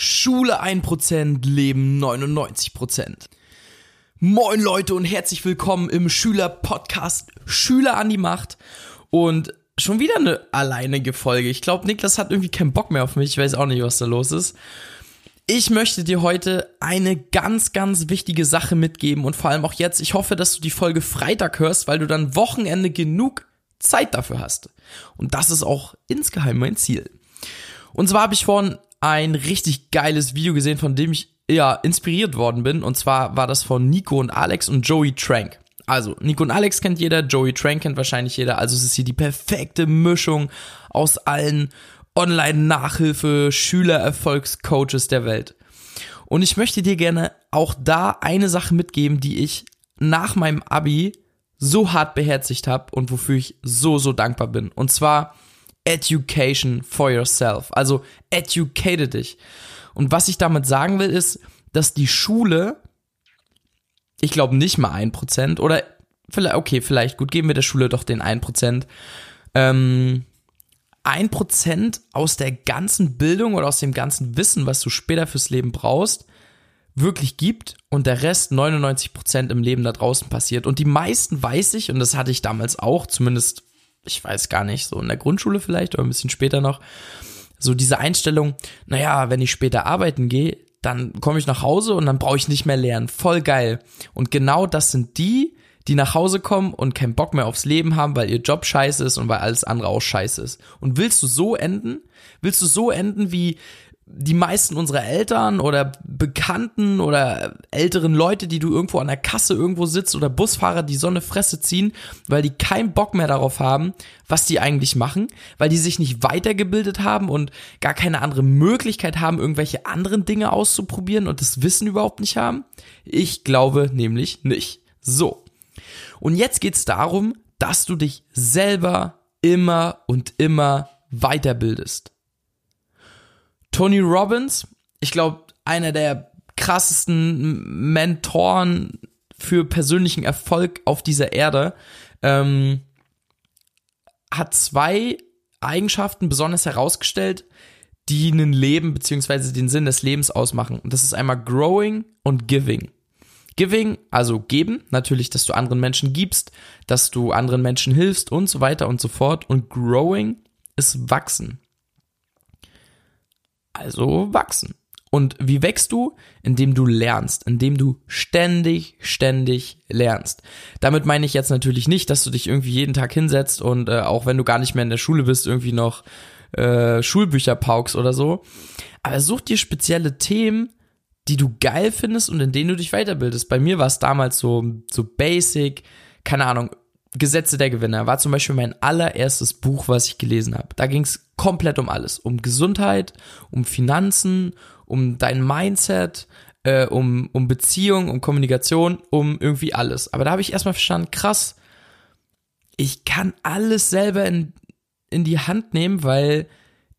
Schule 1%, Leben 99%. Moin Leute und herzlich willkommen im Schüler-Podcast Schüler an die Macht. Und schon wieder eine alleinige Folge. Ich glaube, Niklas hat irgendwie keinen Bock mehr auf mich. Ich weiß auch nicht, was da los ist. Ich möchte dir heute eine ganz, ganz wichtige Sache mitgeben und vor allem auch jetzt. Ich hoffe, dass du die Folge Freitag hörst, weil du dann Wochenende genug Zeit dafür hast. Und das ist auch insgeheim mein Ziel. Und zwar habe ich vorhin ein richtig geiles Video gesehen, von dem ich ja inspiriert worden bin. Und zwar war das von Nico und Alex und Joey Trank. Also, Nico und Alex kennt jeder, Joey Trank kennt wahrscheinlich jeder. Also es ist hier die perfekte Mischung aus allen Online-Nachhilfe, Schüler-Erfolgscoaches der Welt. Und ich möchte dir gerne auch da eine Sache mitgeben, die ich nach meinem Abi so hart beherzigt habe und wofür ich so, so dankbar bin. Und zwar Education for yourself. Also educate dich. Und was ich damit sagen will, ist, dass die Schule, ich glaube nicht mal ein Prozent oder vielleicht, okay, vielleicht, gut, geben wir der Schule doch den ein Prozent, ähm, ein Prozent aus der ganzen Bildung oder aus dem ganzen Wissen, was du später fürs Leben brauchst, wirklich gibt und der Rest 99 Prozent im Leben da draußen passiert. Und die meisten weiß ich, und das hatte ich damals auch, zumindest ich weiß gar nicht, so in der Grundschule vielleicht oder ein bisschen später noch, so diese Einstellung, naja, wenn ich später arbeiten gehe, dann komme ich nach Hause und dann brauche ich nicht mehr lernen. Voll geil. Und genau das sind die, die nach Hause kommen und keinen Bock mehr aufs Leben haben, weil ihr Job scheiße ist und weil alles andere auch scheiße ist. Und willst du so enden? Willst du so enden wie die meisten unserer Eltern oder Bekannten oder älteren Leute, die du irgendwo an der Kasse irgendwo sitzt oder Busfahrer, die so eine Fresse ziehen, weil die keinen Bock mehr darauf haben, was die eigentlich machen, weil die sich nicht weitergebildet haben und gar keine andere Möglichkeit haben, irgendwelche anderen Dinge auszuprobieren und das Wissen überhaupt nicht haben? Ich glaube nämlich nicht. So. Und jetzt geht's darum, dass du dich selber immer und immer weiterbildest. Tony Robbins, ich glaube, einer der krassesten Mentoren für persönlichen Erfolg auf dieser Erde, ähm, hat zwei Eigenschaften besonders herausgestellt, die ein Leben beziehungsweise den Sinn des Lebens ausmachen. Und das ist einmal Growing und Giving. Giving, also geben, natürlich, dass du anderen Menschen gibst, dass du anderen Menschen hilfst und so weiter und so fort. Und Growing ist wachsen also wachsen. Und wie wächst du? Indem du lernst, indem du ständig, ständig lernst. Damit meine ich jetzt natürlich nicht, dass du dich irgendwie jeden Tag hinsetzt und äh, auch wenn du gar nicht mehr in der Schule bist, irgendwie noch äh, Schulbücher paukst oder so. Aber such dir spezielle Themen, die du geil findest und in denen du dich weiterbildest. Bei mir war es damals so, so basic, keine Ahnung, Gesetze der Gewinner war zum Beispiel mein allererstes Buch, was ich gelesen habe. Da ging es komplett um alles. Um Gesundheit, um Finanzen, um dein Mindset, äh, um, um Beziehung, um Kommunikation, um irgendwie alles. Aber da habe ich erstmal verstanden, krass, ich kann alles selber in, in die Hand nehmen, weil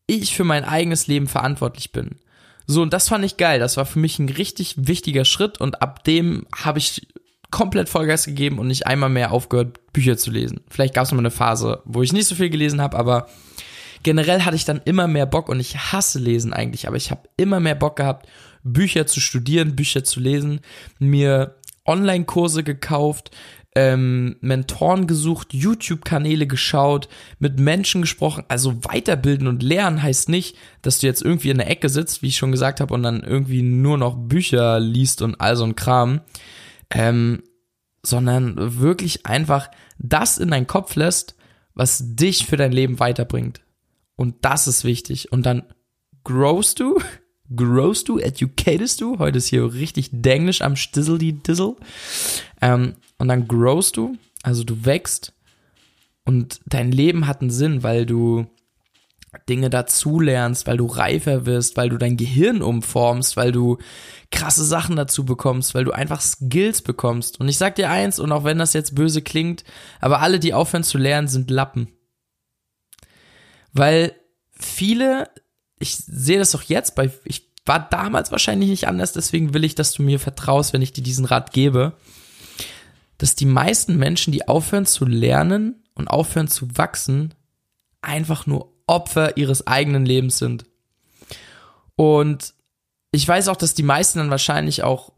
ich für mein eigenes Leben verantwortlich bin. So, und das fand ich geil. Das war für mich ein richtig wichtiger Schritt und ab dem habe ich komplett Vollgas gegeben und nicht einmal mehr aufgehört, Bücher zu lesen. Vielleicht gab es mal eine Phase, wo ich nicht so viel gelesen habe, aber generell hatte ich dann immer mehr Bock und ich hasse Lesen eigentlich, aber ich habe immer mehr Bock gehabt, Bücher zu studieren, Bücher zu lesen, mir Online-Kurse gekauft, ähm, Mentoren gesucht, YouTube-Kanäle geschaut, mit Menschen gesprochen. Also weiterbilden und lernen heißt nicht, dass du jetzt irgendwie in der Ecke sitzt, wie ich schon gesagt habe, und dann irgendwie nur noch Bücher liest und all so ein Kram, ähm, sondern wirklich einfach das in deinen Kopf lässt, was dich für dein Leben weiterbringt. Und das ist wichtig. Und dann growst du, growst du, educatest du. Heute ist hier richtig Denglisch am Stissel die Dissel. Ähm, und dann growst du, also du wächst und dein Leben hat einen Sinn, weil du Dinge dazulernst, weil du reifer wirst, weil du dein Gehirn umformst, weil du krasse Sachen dazu bekommst, weil du einfach Skills bekommst. Und ich sag dir eins, und auch wenn das jetzt böse klingt, aber alle, die aufhören zu lernen, sind Lappen. Weil viele, ich sehe das auch jetzt bei, ich war damals wahrscheinlich nicht anders, deswegen will ich, dass du mir vertraust, wenn ich dir diesen Rat gebe, dass die meisten Menschen, die aufhören zu lernen und aufhören zu wachsen, einfach nur Opfer ihres eigenen Lebens sind. Und ich weiß auch, dass die meisten dann wahrscheinlich auch,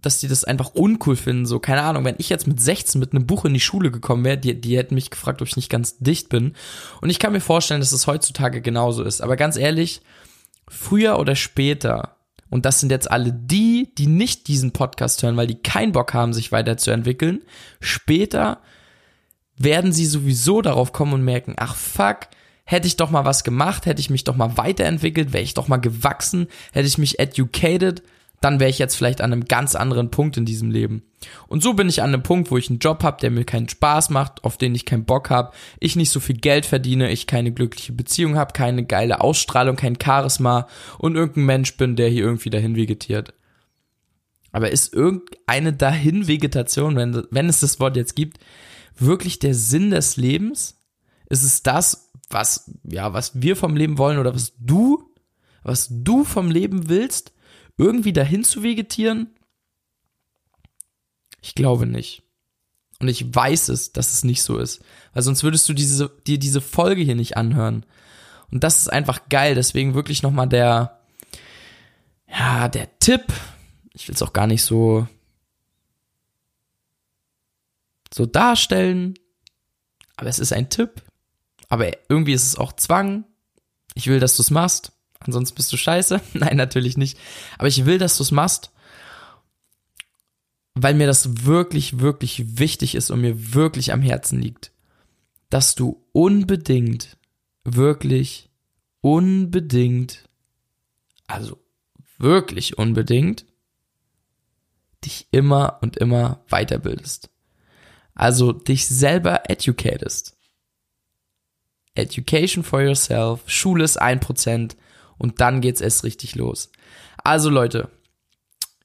dass die das einfach uncool finden. So, keine Ahnung, wenn ich jetzt mit 16 mit einem Buch in die Schule gekommen wäre, die, die hätten mich gefragt, ob ich nicht ganz dicht bin. Und ich kann mir vorstellen, dass es heutzutage genauso ist. Aber ganz ehrlich, früher oder später, und das sind jetzt alle die, die nicht diesen Podcast hören, weil die keinen Bock haben, sich weiterzuentwickeln, später werden sie sowieso darauf kommen und merken, ach fuck, hätte ich doch mal was gemacht, hätte ich mich doch mal weiterentwickelt, wäre ich doch mal gewachsen, hätte ich mich educated, dann wäre ich jetzt vielleicht an einem ganz anderen Punkt in diesem Leben. Und so bin ich an einem Punkt, wo ich einen Job habe, der mir keinen Spaß macht, auf den ich keinen Bock habe, ich nicht so viel Geld verdiene, ich keine glückliche Beziehung habe, keine geile Ausstrahlung, kein Charisma und irgendein Mensch bin, der hier irgendwie dahin vegetiert. Aber ist irgendeine Dahin-Vegetation, wenn, wenn es das Wort jetzt gibt, wirklich der Sinn des Lebens? Ist es das, was, ja, was wir vom Leben wollen oder was du, was du vom Leben willst? Irgendwie dahin zu vegetieren? Ich glaube nicht. Und ich weiß es, dass es nicht so ist. Weil sonst würdest du diese, dir diese Folge hier nicht anhören. Und das ist einfach geil. Deswegen wirklich nochmal der, ja, der Tipp. Ich will es auch gar nicht so so darstellen, aber es ist ein Tipp, aber irgendwie ist es auch Zwang. Ich will, dass du es machst, ansonsten bist du scheiße. Nein, natürlich nicht. Aber ich will, dass du es machst, weil mir das wirklich, wirklich wichtig ist und mir wirklich am Herzen liegt, dass du unbedingt, wirklich, unbedingt, also wirklich unbedingt, dich immer und immer weiterbildest. Also dich selber educatest. Education for yourself, Schule ist ein Prozent und dann geht's erst richtig los. Also Leute,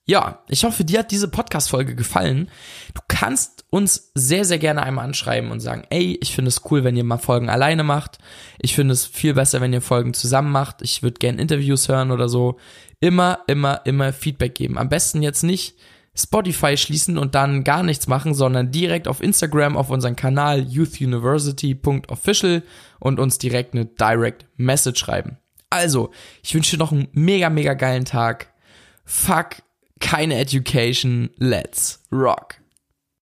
ja, ich hoffe, dir hat diese Podcast-Folge gefallen. Du kannst uns sehr, sehr gerne einmal anschreiben und sagen, ey, ich finde es cool, wenn ihr mal Folgen alleine macht. Ich finde es viel besser, wenn ihr Folgen zusammen macht. Ich würde gerne Interviews hören oder so. Immer, immer, immer Feedback geben. Am besten jetzt nicht Spotify schließen und dann gar nichts machen, sondern direkt auf Instagram auf unseren Kanal youthuniversity.official und uns direkt eine Direct Message schreiben. Also, ich wünsche dir noch einen mega, mega geilen Tag. Fuck keine Education. Let's rock.